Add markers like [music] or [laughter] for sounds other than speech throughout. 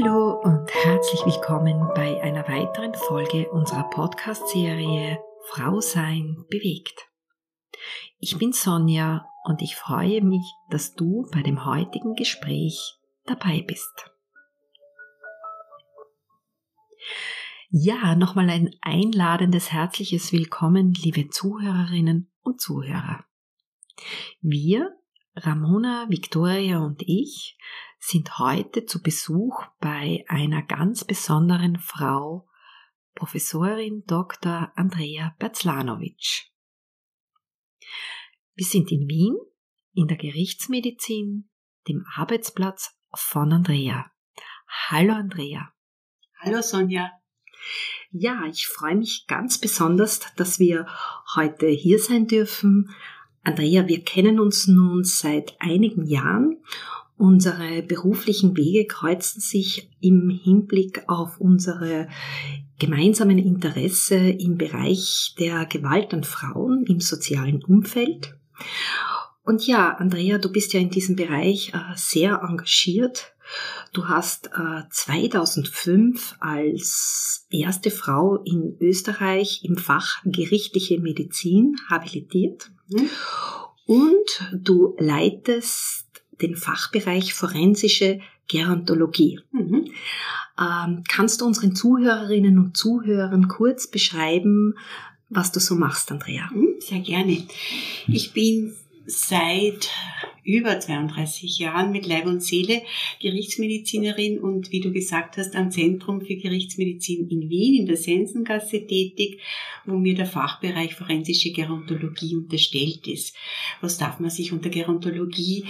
Hallo und herzlich willkommen bei einer weiteren Folge unserer Podcast-Serie Frau sein bewegt. Ich bin Sonja und ich freue mich, dass du bei dem heutigen Gespräch dabei bist. Ja, nochmal ein einladendes herzliches Willkommen, liebe Zuhörerinnen und Zuhörer. Wir, Ramona, Victoria und ich, sind heute zu Besuch bei einer ganz besonderen Frau, Professorin Dr. Andrea Berzlanovic. Wir sind in Wien, in der Gerichtsmedizin, dem Arbeitsplatz von Andrea. Hallo Andrea. Hallo Sonja. Ja, ich freue mich ganz besonders, dass wir heute hier sein dürfen. Andrea, wir kennen uns nun seit einigen Jahren Unsere beruflichen Wege kreuzen sich im Hinblick auf unsere gemeinsamen Interesse im Bereich der Gewalt an Frauen im sozialen Umfeld. Und ja, Andrea, du bist ja in diesem Bereich äh, sehr engagiert. Du hast äh, 2005 als erste Frau in Österreich im Fach gerichtliche Medizin habilitiert. Mhm. Und du leitest den Fachbereich forensische Gerontologie. Mhm. Ähm, kannst du unseren Zuhörerinnen und Zuhörern kurz beschreiben, was du so machst, Andrea? Mhm, sehr gerne. Ich bin seit über 32 Jahren mit Leib und Seele Gerichtsmedizinerin und wie du gesagt hast, am Zentrum für Gerichtsmedizin in Wien in der Sensengasse tätig, wo mir der Fachbereich forensische Gerontologie unterstellt ist. Was darf man sich unter Gerontologie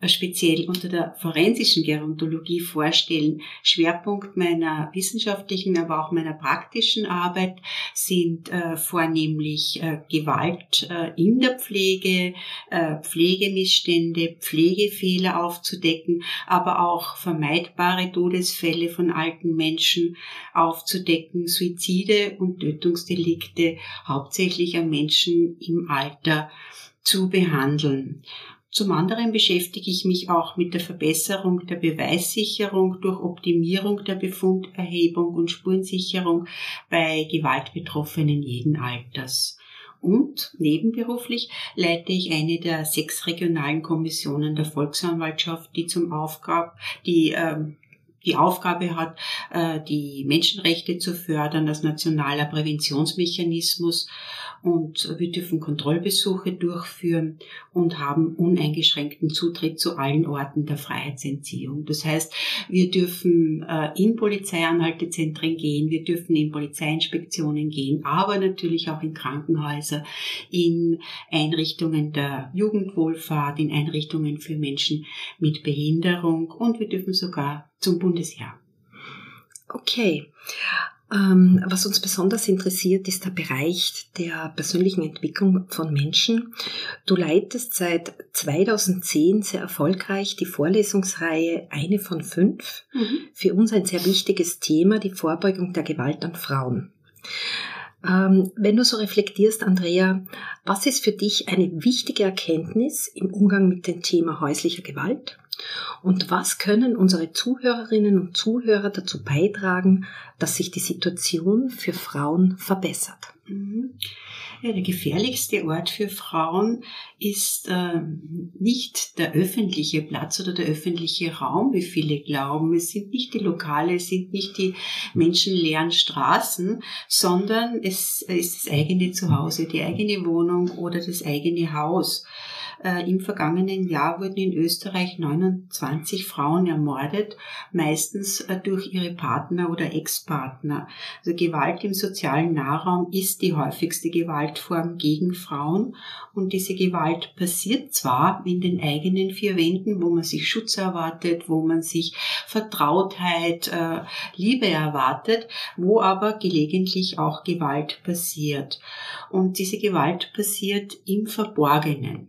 äh, speziell unter der forensischen Gerontologie vorstellen? Schwerpunkt meiner wissenschaftlichen, aber auch meiner praktischen Arbeit sind äh, vornehmlich äh, Gewalt äh, in der Pflege, äh, Pflegemissstände, mögliche Pflegefehler aufzudecken, aber auch vermeidbare Todesfälle von alten Menschen aufzudecken, Suizide und Tötungsdelikte hauptsächlich an Menschen im Alter zu behandeln. Zum anderen beschäftige ich mich auch mit der Verbesserung der Beweissicherung durch Optimierung der Befunderhebung und Spurensicherung bei Gewaltbetroffenen jeden Alters und nebenberuflich leite ich eine der sechs regionalen Kommissionen der Volksanwaltschaft, die zum Aufgabe, die ähm, die Aufgabe hat, äh, die Menschenrechte zu fördern als nationaler Präventionsmechanismus und wir dürfen Kontrollbesuche durchführen und haben uneingeschränkten Zutritt zu allen Orten der Freiheitsentziehung. Das heißt, wir dürfen äh, in Polizeianhaltezentren gehen, wir dürfen in Polizeiinspektionen gehen, aber natürlich auch in Krankenhäuser, in Einrichtungen der Jugendwohlfahrt, in Einrichtungen für Menschen mit Behinderung und wir dürfen sogar zum Bundesheer. Okay. Ähm, was uns besonders interessiert, ist der Bereich der persönlichen Entwicklung von Menschen. Du leitest seit 2010 sehr erfolgreich die Vorlesungsreihe Eine von fünf. Mhm. Für uns ein sehr wichtiges Thema, die Vorbeugung der Gewalt an Frauen. Ähm, wenn du so reflektierst, Andrea, was ist für dich eine wichtige Erkenntnis im Umgang mit dem Thema häuslicher Gewalt? Und was können unsere Zuhörerinnen und Zuhörer dazu beitragen, dass sich die Situation für Frauen verbessert? Mhm. Ja, der gefährlichste Ort für Frauen ist äh, nicht der öffentliche Platz oder der öffentliche Raum, wie viele glauben. Es sind nicht die Lokale, es sind nicht die menschenleeren Straßen, sondern es ist das eigene Zuhause, die eigene Wohnung oder das eigene Haus. Äh, Im vergangenen Jahr wurden in Österreich 29 Frauen ermordet, meistens äh, durch ihre Partner oder Ex-Partner. Also Gewalt im sozialen Nahraum ist die häufigste Gewaltform gegen Frauen und diese Gewalt passiert zwar in den eigenen vier Wänden, wo man sich Schutz erwartet, wo man sich Vertrautheit, äh, Liebe erwartet, wo aber gelegentlich auch Gewalt passiert. Und diese Gewalt passiert im Verborgenen,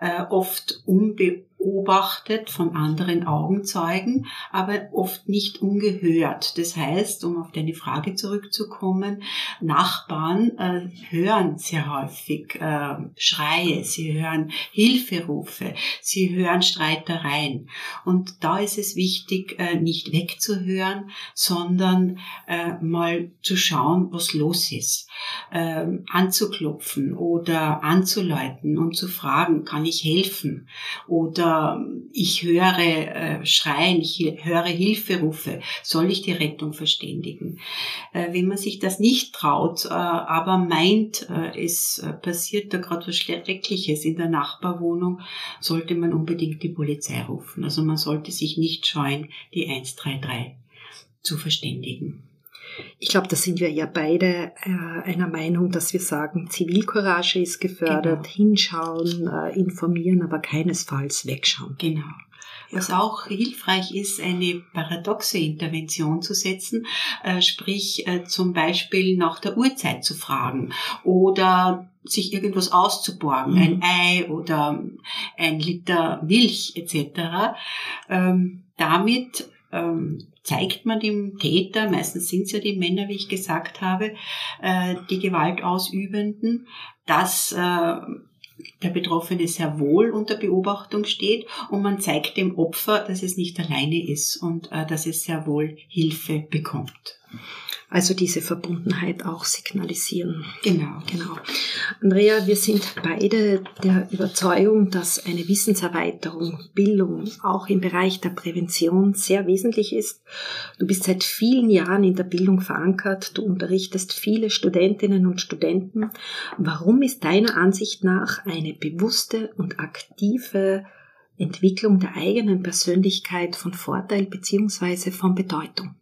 äh, oft unbe beobachtet von anderen Augenzeugen, aber oft nicht ungehört. Das heißt, um auf deine Frage zurückzukommen, Nachbarn äh, hören sehr häufig äh, Schreie, sie hören Hilferufe, sie hören Streitereien. Und da ist es wichtig, äh, nicht wegzuhören, sondern äh, mal zu schauen, was los ist, äh, anzuklopfen oder anzuleiten und zu fragen, kann ich helfen? Oder ich höre äh, Schreien, ich höre Hilferufe, soll ich die Rettung verständigen? Äh, wenn man sich das nicht traut, äh, aber meint, es passiert da gerade was Schreckliches in der Nachbarwohnung, sollte man unbedingt die Polizei rufen. Also man sollte sich nicht scheuen, die 133 zu verständigen. Ich glaube, da sind wir ja beide äh, einer Meinung, dass wir sagen, Zivilcourage ist gefördert, genau. hinschauen, äh, informieren, aber keinesfalls wegschauen. Genau. Was auch hilfreich ist, eine paradoxe Intervention zu setzen, äh, sprich äh, zum Beispiel nach der Uhrzeit zu fragen oder sich irgendwas auszuborgen, mhm. ein Ei oder ein Liter Milch etc. Ähm, damit ähm, zeigt man dem Täter, meistens sind es ja die Männer, wie ich gesagt habe, äh, die Gewaltausübenden, dass äh, der Betroffene sehr wohl unter Beobachtung steht und man zeigt dem Opfer, dass es nicht alleine ist und äh, dass es sehr wohl Hilfe bekommt. Also diese Verbundenheit auch signalisieren. Genau. Genau. Andrea, wir sind beide der Überzeugung, dass eine Wissenserweiterung, Bildung auch im Bereich der Prävention sehr wesentlich ist. Du bist seit vielen Jahren in der Bildung verankert. Du unterrichtest viele Studentinnen und Studenten. Warum ist deiner Ansicht nach eine bewusste und aktive Entwicklung der eigenen Persönlichkeit von Vorteil beziehungsweise von Bedeutung?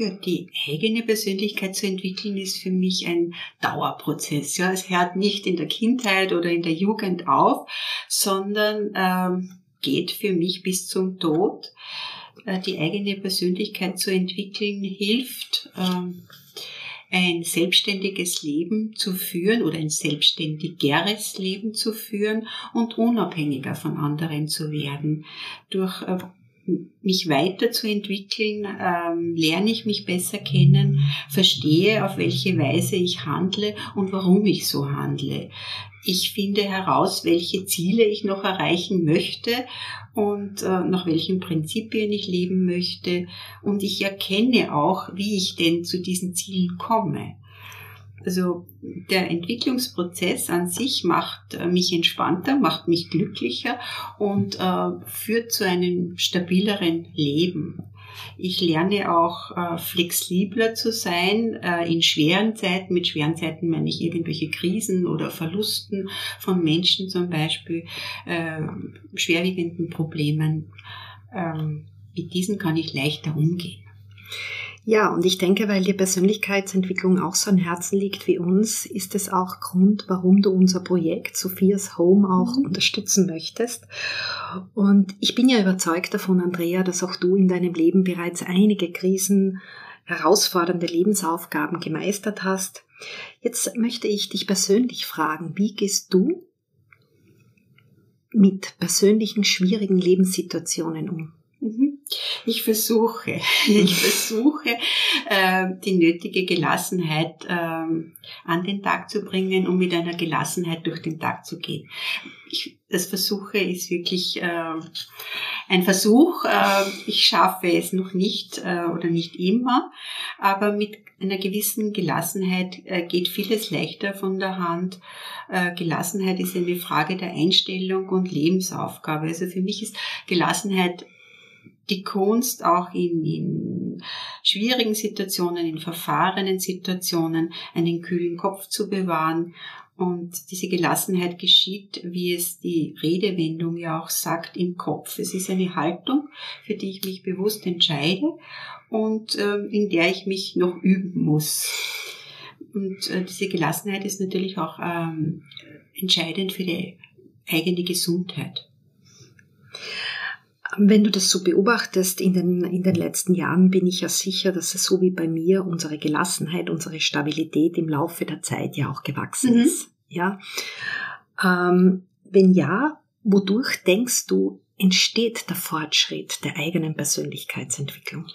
Ja, die eigene Persönlichkeit zu entwickeln ist für mich ein Dauerprozess. Ja, es hört nicht in der Kindheit oder in der Jugend auf, sondern ähm, geht für mich bis zum Tod. Äh, die eigene Persönlichkeit zu entwickeln hilft, ähm, ein selbstständiges Leben zu führen oder ein selbstständigeres Leben zu führen und unabhängiger von anderen zu werden. Durch äh, mich weiterzuentwickeln, ähm, lerne ich mich besser kennen, verstehe, auf welche Weise ich handle und warum ich so handle. Ich finde heraus, welche Ziele ich noch erreichen möchte und äh, nach welchen Prinzipien ich leben möchte. Und ich erkenne auch, wie ich denn zu diesen Zielen komme. Also der Entwicklungsprozess an sich macht äh, mich entspannter, macht mich glücklicher und äh, führt zu einem stabileren Leben. Ich lerne auch äh, flexibler zu sein äh, in schweren Zeiten. Mit schweren Zeiten meine ich irgendwelche Krisen oder Verlusten von Menschen zum Beispiel, äh, schwerwiegenden Problemen. Ähm, mit diesen kann ich leichter umgehen. Ja, und ich denke, weil dir Persönlichkeitsentwicklung auch so am Herzen liegt wie uns, ist es auch Grund, warum du unser Projekt Sophias Home auch mhm. unterstützen möchtest. Und ich bin ja überzeugt davon, Andrea, dass auch du in deinem Leben bereits einige Krisen, herausfordernde Lebensaufgaben gemeistert hast. Jetzt möchte ich dich persönlich fragen, wie gehst du mit persönlichen schwierigen Lebenssituationen um? Mhm. Ich versuche, [laughs] ich versuche, äh, die nötige Gelassenheit äh, an den Tag zu bringen, um mit einer Gelassenheit durch den Tag zu gehen. Ich, das Versuche ist wirklich äh, ein Versuch. Äh, ich schaffe es noch nicht äh, oder nicht immer, aber mit einer gewissen Gelassenheit äh, geht vieles leichter von der Hand. Äh, Gelassenheit ist eine Frage der Einstellung und Lebensaufgabe. Also für mich ist Gelassenheit die Kunst auch in, in schwierigen Situationen, in verfahrenen Situationen einen kühlen Kopf zu bewahren. Und diese Gelassenheit geschieht, wie es die Redewendung ja auch sagt, im Kopf. Es ist eine Haltung, für die ich mich bewusst entscheide und äh, in der ich mich noch üben muss. Und äh, diese Gelassenheit ist natürlich auch ähm, entscheidend für die eigene Gesundheit. Wenn du das so beobachtest in den, in den letzten Jahren, bin ich ja sicher, dass es so wie bei mir unsere Gelassenheit, unsere Stabilität im Laufe der Zeit ja auch gewachsen mhm. ist. Ja. Ähm, wenn ja, wodurch denkst du, entsteht der Fortschritt der eigenen Persönlichkeitsentwicklung?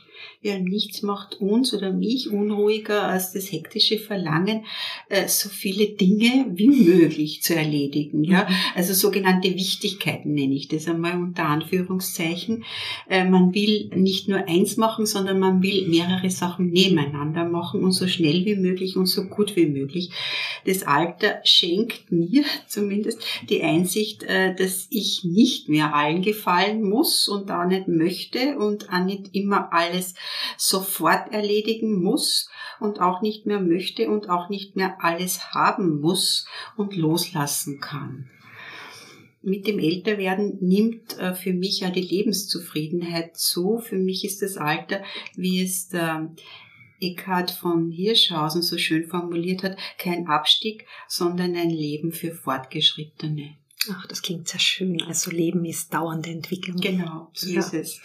Ja, nichts macht uns oder mich unruhiger als das hektische Verlangen, äh, so viele Dinge wie möglich zu erledigen. Ja, mhm. also sogenannte Wichtigkeiten nenne ich das einmal unter Anführungszeichen. Äh, man will nicht nur eins machen, sondern man will mehrere Sachen nebeneinander machen und so schnell wie möglich und so gut wie möglich. Das Alter schenkt mir [laughs] zumindest die Einsicht, äh, dass ich nicht mehr allen gefallen muss und da nicht möchte und auch nicht immer alles sofort erledigen muss und auch nicht mehr möchte und auch nicht mehr alles haben muss und loslassen kann. Mit dem Älterwerden nimmt äh, für mich ja die Lebenszufriedenheit zu. Für mich ist das Alter, wie es der Eckhard von Hirschhausen so schön formuliert hat, kein Abstieg, sondern ein Leben für Fortgeschrittene. Ach, das klingt sehr schön. Also Leben ist dauernde Entwicklung. Genau, so ja. ist es.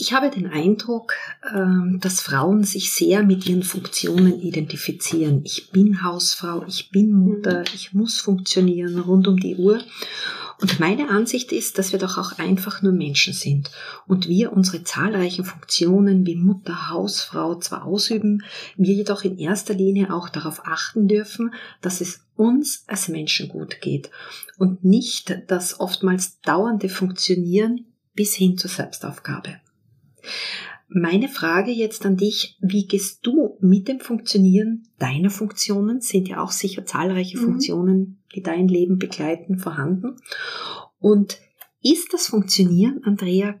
Ich habe den Eindruck, ähm, dass Frauen sich sehr mit ihren Funktionen identifizieren. Ich bin Hausfrau, ich bin Mutter, mhm. ich muss funktionieren rund um die Uhr. Und meine Ansicht ist, dass wir doch auch einfach nur Menschen sind und wir unsere zahlreichen Funktionen wie Mutter, Hausfrau zwar ausüben, wir jedoch in erster Linie auch darauf achten dürfen, dass es uns als Menschen gut geht und nicht das oftmals dauernde Funktionieren bis hin zur Selbstaufgabe. Meine Frage jetzt an dich, wie gehst du mit dem Funktionieren deiner Funktionen? Sind ja auch sicher zahlreiche mhm. Funktionen, die dein Leben begleiten, vorhanden. Und ist das Funktionieren, Andrea,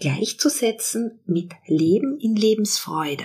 gleichzusetzen mit Leben in Lebensfreude?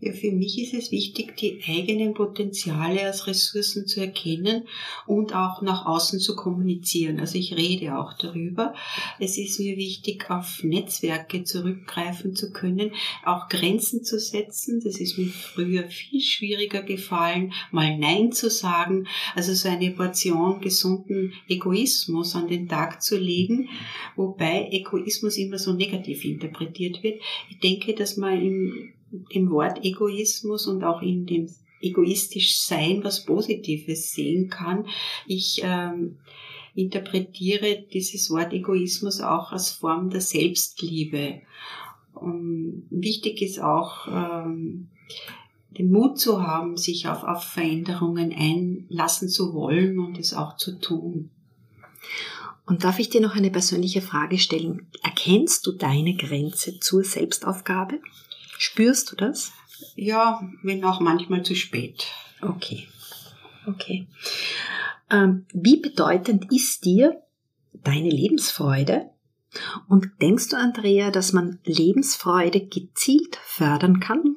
Ja, für mich ist es wichtig, die eigenen Potenziale als Ressourcen zu erkennen und auch nach außen zu kommunizieren. Also ich rede auch darüber. Es ist mir wichtig, auf Netzwerke zurückgreifen zu können, auch Grenzen zu setzen. Das ist mir früher viel schwieriger gefallen, mal Nein zu sagen. Also so eine Portion gesunden Egoismus an den Tag zu legen, wobei Egoismus immer so negativ interpretiert wird. Ich denke, dass man im im Wort Egoismus und auch in dem egoistisch Sein was Positives sehen kann. Ich ähm, interpretiere dieses Wort Egoismus auch als Form der Selbstliebe. Und wichtig ist auch, ähm, den Mut zu haben, sich auf, auf Veränderungen einlassen zu wollen und es auch zu tun. Und darf ich dir noch eine persönliche Frage stellen? Erkennst du deine Grenze zur Selbstaufgabe? Spürst du das? Ja, wenn auch manchmal zu spät. Okay. Okay. Ähm, wie bedeutend ist dir deine Lebensfreude? Und denkst du, Andrea, dass man Lebensfreude gezielt fördern kann?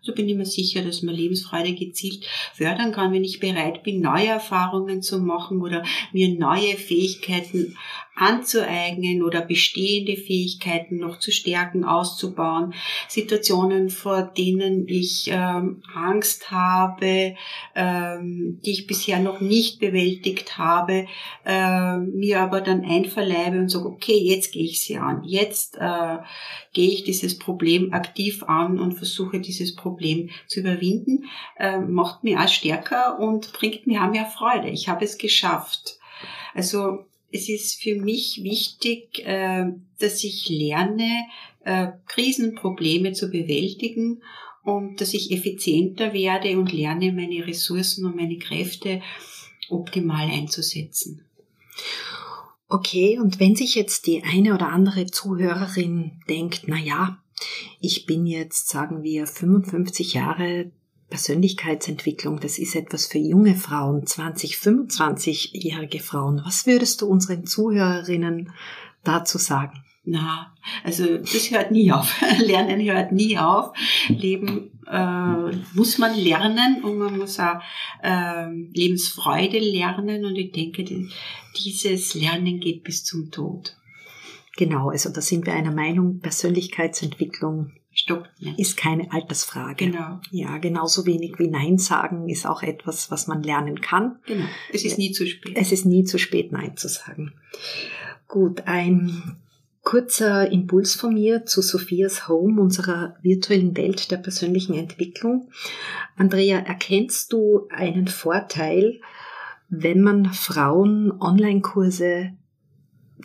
So bin ich mir sicher, dass man Lebensfreude gezielt fördern kann, wenn ich bereit bin, neue Erfahrungen zu machen oder mir neue Fähigkeiten anzueignen oder bestehende Fähigkeiten noch zu stärken, auszubauen. Situationen, vor denen ich ähm, Angst habe, ähm, die ich bisher noch nicht bewältigt habe, äh, mir aber dann einverleibe und sage, okay, jetzt gehe ich sie an. Jetzt äh, gehe ich dieses Problem aktiv an und versuche dieses Problem zu überwinden, äh, macht mich auch stärker und bringt mir auch mehr Freude. Ich habe es geschafft. Also es ist für mich wichtig, äh, dass ich lerne, äh, Krisenprobleme zu bewältigen und dass ich effizienter werde und lerne, meine Ressourcen und meine Kräfte optimal einzusetzen. Okay, und wenn sich jetzt die eine oder andere Zuhörerin denkt, na ja, ich bin jetzt, sagen wir, 55 Jahre Persönlichkeitsentwicklung, das ist etwas für junge Frauen, 20, 25-jährige Frauen. Was würdest du unseren Zuhörerinnen dazu sagen? Na, also das hört nie auf. [laughs] Lernen hört nie auf. Leben äh, muss man lernen und man muss auch äh, Lebensfreude lernen und ich denke, dieses Lernen geht bis zum Tod. Genau, also da sind wir einer Meinung, Persönlichkeitsentwicklung Stopp. Ist keine Altersfrage. Genau. Ja, genauso wenig wie Nein sagen ist auch etwas, was man lernen kann. Genau. Es ist nie zu spät. Es ist nie zu spät, Nein zu sagen. Gut, ein kurzer Impuls von mir zu Sophias Home, unserer virtuellen Welt der persönlichen Entwicklung. Andrea, erkennst du einen Vorteil, wenn man Frauen Online-Kurse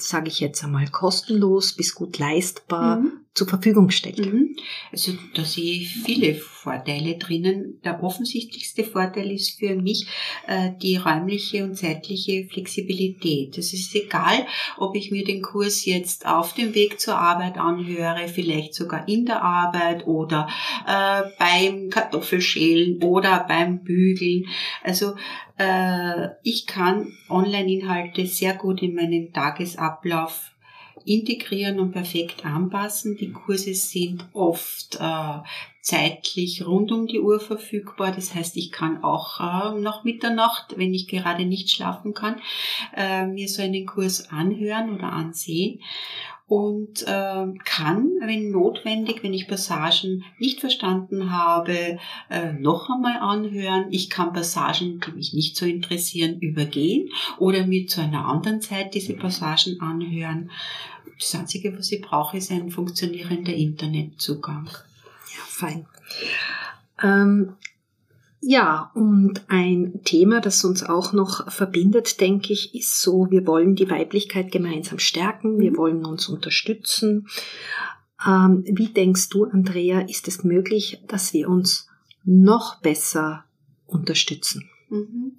sage ich jetzt einmal, kostenlos bis gut leistbar mhm. Zur Verfügung stellt. Mhm. Also da sehe ich viele Vorteile drinnen. Der offensichtlichste Vorteil ist für mich äh, die räumliche und zeitliche Flexibilität. Es ist egal, ob ich mir den Kurs jetzt auf dem Weg zur Arbeit anhöre, vielleicht sogar in der Arbeit oder äh, beim Kartoffelschälen oder beim Bügeln. Also äh, ich kann Online-Inhalte sehr gut in meinen Tagesablauf integrieren und perfekt anpassen. Die Kurse sind oft äh, zeitlich rund um die Uhr verfügbar. Das heißt, ich kann auch äh, nach Mitternacht, wenn ich gerade nicht schlafen kann, äh, mir so einen Kurs anhören oder ansehen und äh, kann, wenn notwendig, wenn ich Passagen nicht verstanden habe, äh, noch einmal anhören. Ich kann Passagen, die mich nicht so interessieren, übergehen oder mir zu einer anderen Zeit diese Passagen anhören. Das Einzige, was ich brauche, ist ein funktionierender Internetzugang. Ja, fein. Ähm, ja, und ein Thema, das uns auch noch verbindet, denke ich, ist so, wir wollen die Weiblichkeit gemeinsam stärken, wir mhm. wollen uns unterstützen. Ähm, wie denkst du, Andrea, ist es möglich, dass wir uns noch besser unterstützen? Mhm.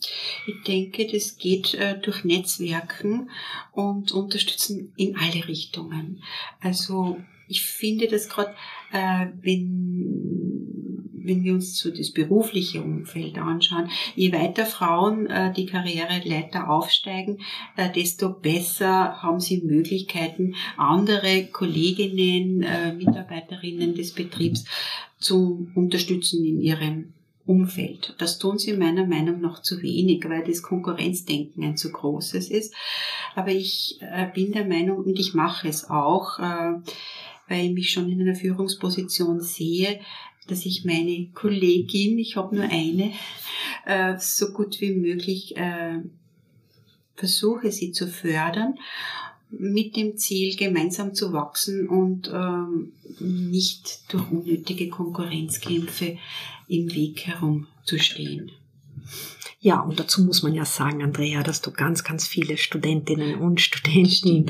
Ich denke, das geht äh, durch Netzwerken und Unterstützen in alle Richtungen. Also ich finde das gerade, äh, wenn, wenn wir uns so das berufliche Umfeld anschauen, je weiter Frauen äh, die Karriereleiter aufsteigen, äh, desto besser haben sie Möglichkeiten, andere Kolleginnen, Mitarbeiterinnen des Betriebs zu unterstützen in ihrem Umfeld. Das tun sie meiner Meinung nach zu wenig, weil das Konkurrenzdenken ein zu großes ist. Aber ich äh, bin der Meinung, und ich mache es auch, äh, weil ich mich schon in einer Führungsposition sehe, dass ich meine Kollegin, ich habe nur eine, äh, so gut wie möglich versuche, sie zu fördern, mit dem Ziel, gemeinsam zu wachsen und ähm, nicht durch unnötige Konkurrenzkämpfe im Weg herumzustehen. Ja, und dazu muss man ja sagen, Andrea, dass du ganz, ganz viele Studentinnen und Studenten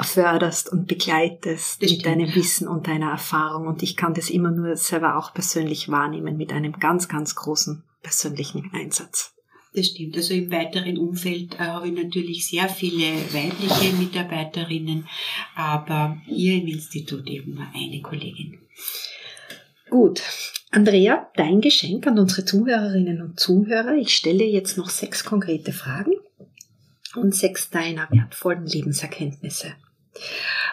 förderst und begleitest das mit deinem Wissen und deiner Erfahrung. Und ich kann das immer nur selber auch persönlich wahrnehmen mit einem ganz, ganz großen persönlichen Einsatz. Das stimmt. Also im weiteren Umfeld äh, habe ich natürlich sehr viele weibliche Mitarbeiterinnen, aber hier im Institut eben nur eine Kollegin. Gut. Andrea, dein Geschenk an unsere Zuhörerinnen und Zuhörer. Ich stelle jetzt noch sechs konkrete Fragen und sechs deiner wertvollen Lebenserkenntnisse.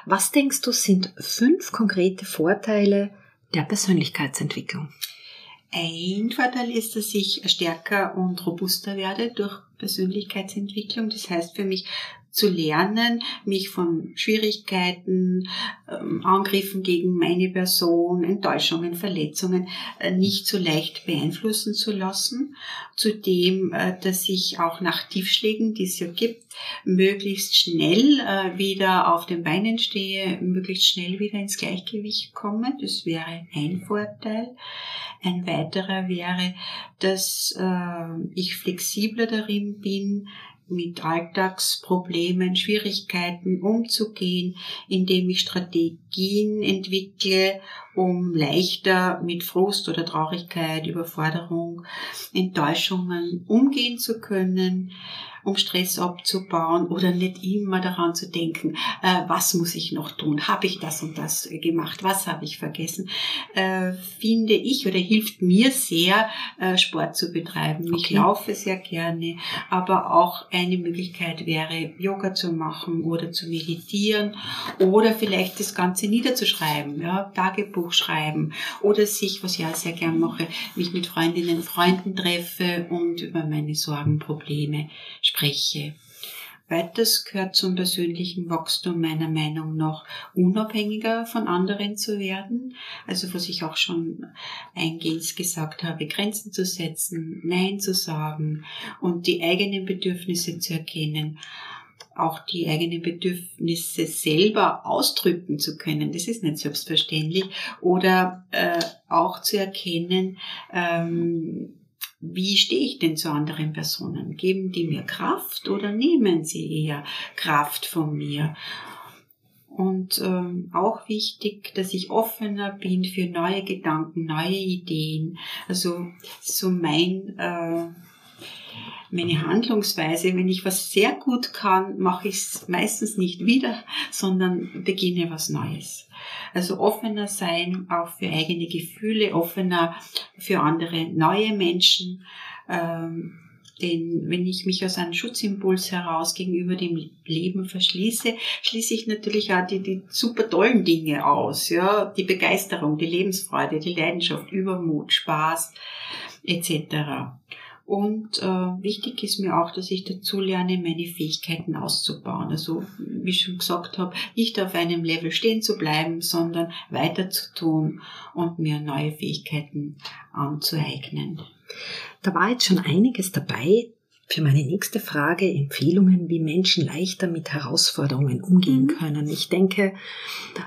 Was denkst du sind fünf konkrete Vorteile der Persönlichkeitsentwicklung? Ein Vorteil ist, dass ich stärker und robuster werde durch Persönlichkeitsentwicklung. Das heißt für mich zu lernen, mich von Schwierigkeiten, ähm, Angriffen gegen meine Person, Enttäuschungen, Verletzungen äh, nicht so leicht beeinflussen zu lassen. Zudem, äh, dass ich auch nach Tiefschlägen, die es ja gibt, möglichst schnell äh, wieder auf den Beinen stehe, möglichst schnell wieder ins Gleichgewicht komme. Das wäre ein Vorteil. Ein weiterer wäre, dass ich flexibler darin bin, mit Alltagsproblemen, Schwierigkeiten umzugehen, indem ich Strategien entwickle, um leichter mit Frust oder Traurigkeit, Überforderung, Enttäuschungen umgehen zu können um Stress abzubauen oder nicht immer daran zu denken, äh, was muss ich noch tun? Habe ich das und das gemacht? Was habe ich vergessen? Äh, finde ich oder hilft mir sehr, äh, Sport zu betreiben. Okay. Ich laufe sehr gerne, aber auch eine Möglichkeit wäre, Yoga zu machen oder zu meditieren oder vielleicht das Ganze niederzuschreiben, ja, Tagebuch schreiben oder sich, was ich auch sehr gern mache, mich mit Freundinnen und Freunden treffe und über meine Sorgen, Probleme spreche. Weiters gehört zum persönlichen Wachstum meiner Meinung nach unabhängiger von anderen zu werden. Also was ich auch schon eingehend gesagt habe, Grenzen zu setzen, Nein zu sagen und die eigenen Bedürfnisse zu erkennen auch die eigenen Bedürfnisse selber ausdrücken zu können. Das ist nicht selbstverständlich. Oder äh, auch zu erkennen, ähm, wie stehe ich denn zu anderen Personen? Geben die mir Kraft oder nehmen sie eher Kraft von mir? Und ähm, auch wichtig, dass ich offener bin für neue Gedanken, neue Ideen. Also so mein äh, meine Handlungsweise. Wenn ich was sehr gut kann, mache ich es meistens nicht wieder, sondern beginne was Neues. Also offener sein, auch für eigene Gefühle, offener für andere neue Menschen. Ähm, denn wenn ich mich aus einem Schutzimpuls heraus gegenüber dem Leben verschließe, schließe ich natürlich auch die, die super tollen Dinge aus, ja, die Begeisterung, die Lebensfreude, die Leidenschaft, Übermut, Spaß etc. Und äh, wichtig ist mir auch, dass ich dazu lerne, meine Fähigkeiten auszubauen. Also, wie ich schon gesagt habe, nicht auf einem Level stehen zu bleiben, sondern weiter zu tun und mir neue Fähigkeiten anzueignen. Da war jetzt schon einiges dabei, für meine nächste Frage Empfehlungen, wie Menschen leichter mit Herausforderungen umgehen mhm. können. Ich denke,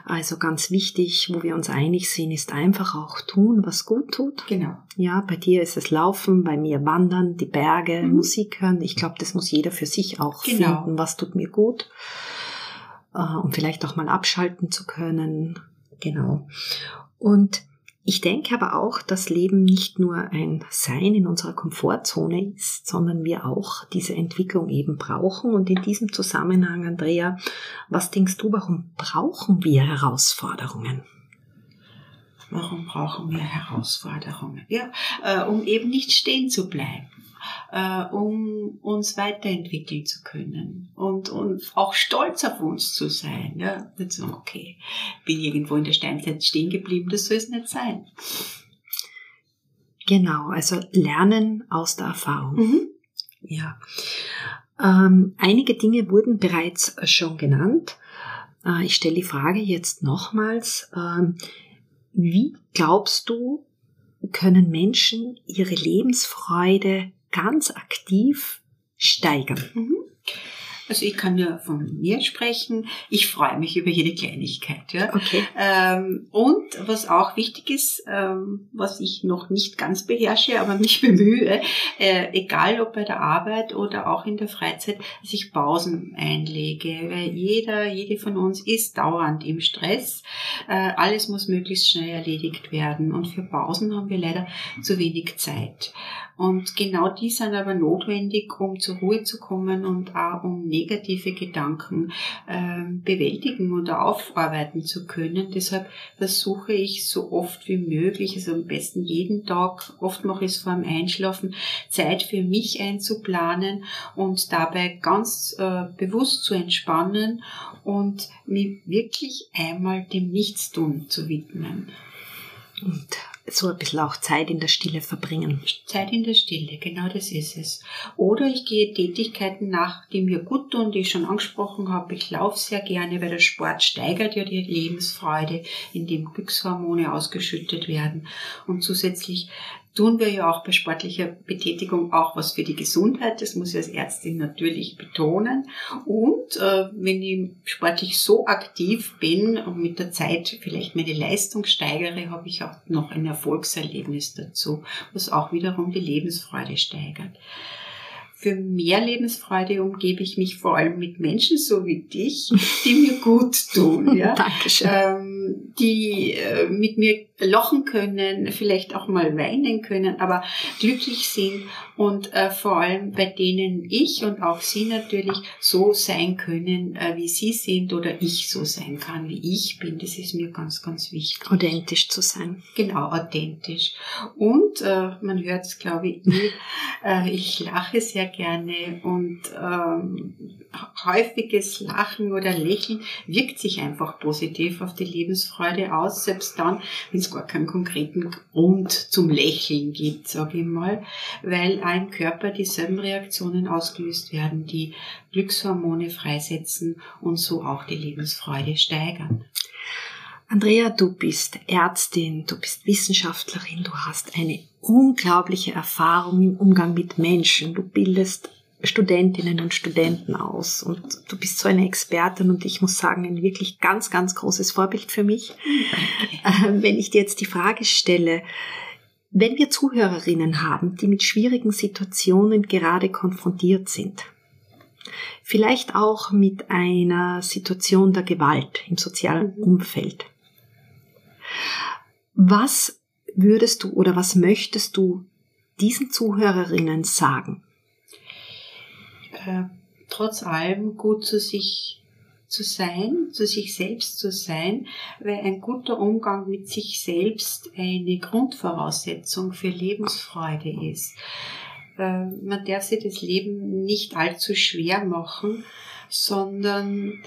also ganz wichtig, wo wir uns einig sind, ist einfach auch tun, was gut tut. Genau. Ja, bei dir ist es Laufen, bei mir Wandern, die Berge, mhm. Musik hören. Ich glaube, das muss jeder für sich auch genau. finden, was tut mir gut. Äh, um vielleicht auch mal abschalten zu können. Genau. Und ich denke aber auch, dass Leben nicht nur ein Sein in unserer Komfortzone ist, sondern wir auch diese Entwicklung eben brauchen. Und in diesem Zusammenhang, Andrea, was denkst du, warum brauchen wir Herausforderungen? Warum brauchen wir Herausforderungen? Ja, äh, um eben nicht stehen zu bleiben äh, um uns weiterentwickeln zu können und, und auch stolz auf uns zu sein. Ja? Nicht so, okay, bin irgendwo in der Steinzeit stehen geblieben, das soll es nicht sein. Genau, also lernen aus der Erfahrung. Mhm. Ja. Ähm, einige Dinge wurden bereits schon genannt. Äh, ich stelle die Frage jetzt nochmals. Ähm, wie glaubst du, können Menschen ihre Lebensfreude ganz aktiv steigern. Mhm. Also ich kann ja von mir sprechen. Ich freue mich über jede Kleinigkeit. Ja. Okay. Ähm, und was auch wichtig ist, ähm, was ich noch nicht ganz beherrsche, aber mich [laughs] bemühe, äh, egal ob bei der Arbeit oder auch in der Freizeit, dass ich Pausen einlege. Weil jeder, jede von uns ist dauernd im Stress. Äh, alles muss möglichst schnell erledigt werden. Und für Pausen haben wir leider zu wenig Zeit. Und genau die sind aber notwendig, um zur Ruhe zu kommen und auch um negative Gedanken ähm, bewältigen oder aufarbeiten zu können. Deshalb versuche ich so oft wie möglich, also am besten jeden Tag, oft mache ich es vor dem Einschlafen, Zeit für mich einzuplanen und dabei ganz äh, bewusst zu entspannen und mich wirklich einmal dem Nichtstun zu widmen. Und so ein bisschen auch Zeit in der Stille verbringen. Zeit in der Stille, genau das ist es. Oder ich gehe Tätigkeiten nach, die mir gut tun, die ich schon angesprochen habe. Ich laufe sehr gerne, weil der Sport steigert ja die Lebensfreude, indem Glückshormone ausgeschüttet werden. Und zusätzlich tun wir ja auch bei sportlicher Betätigung auch was für die Gesundheit. Das muss ich als Ärztin natürlich betonen. Und äh, wenn ich sportlich so aktiv bin und mit der Zeit vielleicht meine Leistung steigere, habe ich auch noch ein Erfolgserlebnis dazu, was auch wiederum die Lebensfreude steigert für mehr Lebensfreude umgebe ich mich vor allem mit Menschen so wie dich, die mir gut tun, [laughs] ja. Dankeschön. Ähm, die äh, mit mir lachen können, vielleicht auch mal weinen können, aber glücklich sind und äh, vor allem bei denen ich und auch sie natürlich so sein können, äh, wie sie sind oder ich so sein kann, wie ich bin. Das ist mir ganz, ganz wichtig. Authentisch zu sein. Genau, authentisch. Und äh, man hört es, glaube ich, eh, [laughs] äh, ich lache sehr gerne und ähm, häufiges Lachen oder Lächeln wirkt sich einfach positiv auf die Lebensfreude aus, selbst dann, wenn es gar keinen konkreten Grund zum Lächeln gibt, sage ich mal, weil ein Körper dieselben Reaktionen ausgelöst werden, die Glückshormone freisetzen und so auch die Lebensfreude steigern. Andrea, du bist Ärztin, du bist Wissenschaftlerin, du hast eine unglaubliche Erfahrung im Umgang mit Menschen, du bildest Studentinnen und Studenten aus und du bist so eine Expertin und ich muss sagen, ein wirklich ganz, ganz großes Vorbild für mich. Äh, [laughs] wenn ich dir jetzt die Frage stelle, Wenn wir Zuhörerinnen haben, die mit schwierigen Situationen gerade konfrontiert sind, vielleicht auch mit einer Situation der Gewalt im sozialen mhm. Umfeld, was würdest du oder was möchtest du diesen Zuhörerinnen sagen? Trotz allem gut zu sich zu sein, zu sich selbst zu sein, weil ein guter Umgang mit sich selbst eine Grundvoraussetzung für Lebensfreude ist. Äh, man darf sich das Leben nicht allzu schwer machen, sondern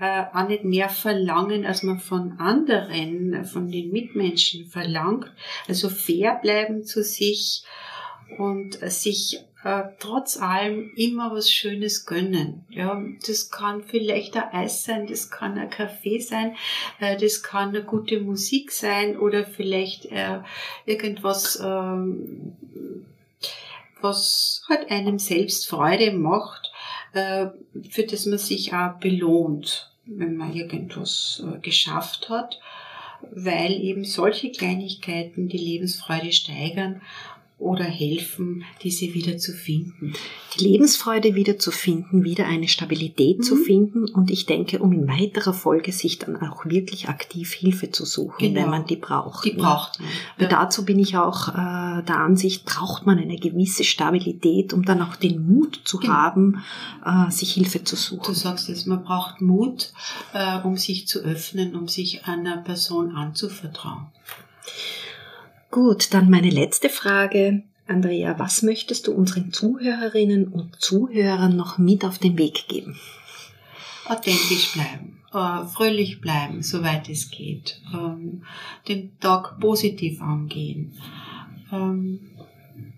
äh, auch nicht mehr verlangen, als man von anderen, von den Mitmenschen verlangt. Also fair bleiben zu sich und sich äh, trotz allem immer was Schönes gönnen. Ja, das kann vielleicht ein Eis sein, das kann ein Kaffee sein, äh, das kann eine gute Musik sein oder vielleicht äh, irgendwas, ähm, was halt einem selbst Freude macht, äh, für das man sich auch belohnt, wenn man irgendwas äh, geschafft hat weil eben solche Kleinigkeiten die Lebensfreude steigern oder helfen, diese wieder zu finden. Die Lebensfreude wieder zu finden, wieder eine Stabilität mhm. zu finden und ich denke, um in weiterer Folge sich dann auch wirklich aktiv Hilfe zu suchen, genau. wenn man die braucht. Die braucht man. Ja. Dazu bin ich auch äh, der Ansicht, braucht man eine gewisse Stabilität, um dann auch den Mut zu genau. haben, äh, sich Hilfe zu suchen. Du sagst es, man braucht Mut, äh, um sich zu öffnen, um sich einer Person anzuvertrauen. Gut, dann meine letzte Frage. Andrea, was möchtest du unseren Zuhörerinnen und Zuhörern noch mit auf den Weg geben? Authentisch bleiben, äh, fröhlich bleiben, soweit es geht, ähm, den Tag positiv angehen. Ähm,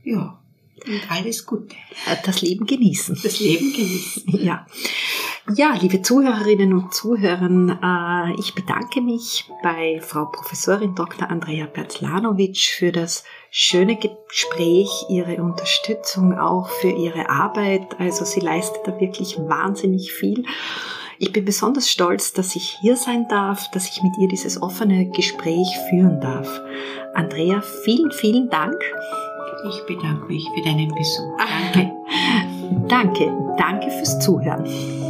ja, und alles Gute. Das Leben genießen. Das Leben genießen. [laughs] Ja. Ja, liebe Zuhörerinnen und Zuhörer, äh, ich bedanke mich bei Frau Professorin Dr. Andrea Perzlanovic für das schöne Gespräch, ihre Unterstützung auch für ihre Arbeit. Also sie leistet da wirklich wahnsinnig viel. Ich bin besonders stolz, dass ich hier sein darf, dass ich mit ihr dieses offene Gespräch führen darf. Andrea, vielen, vielen Dank. Ich bedanke mich für deinen Besuch. Danke. [laughs] Danke. Danke fürs Zuhören.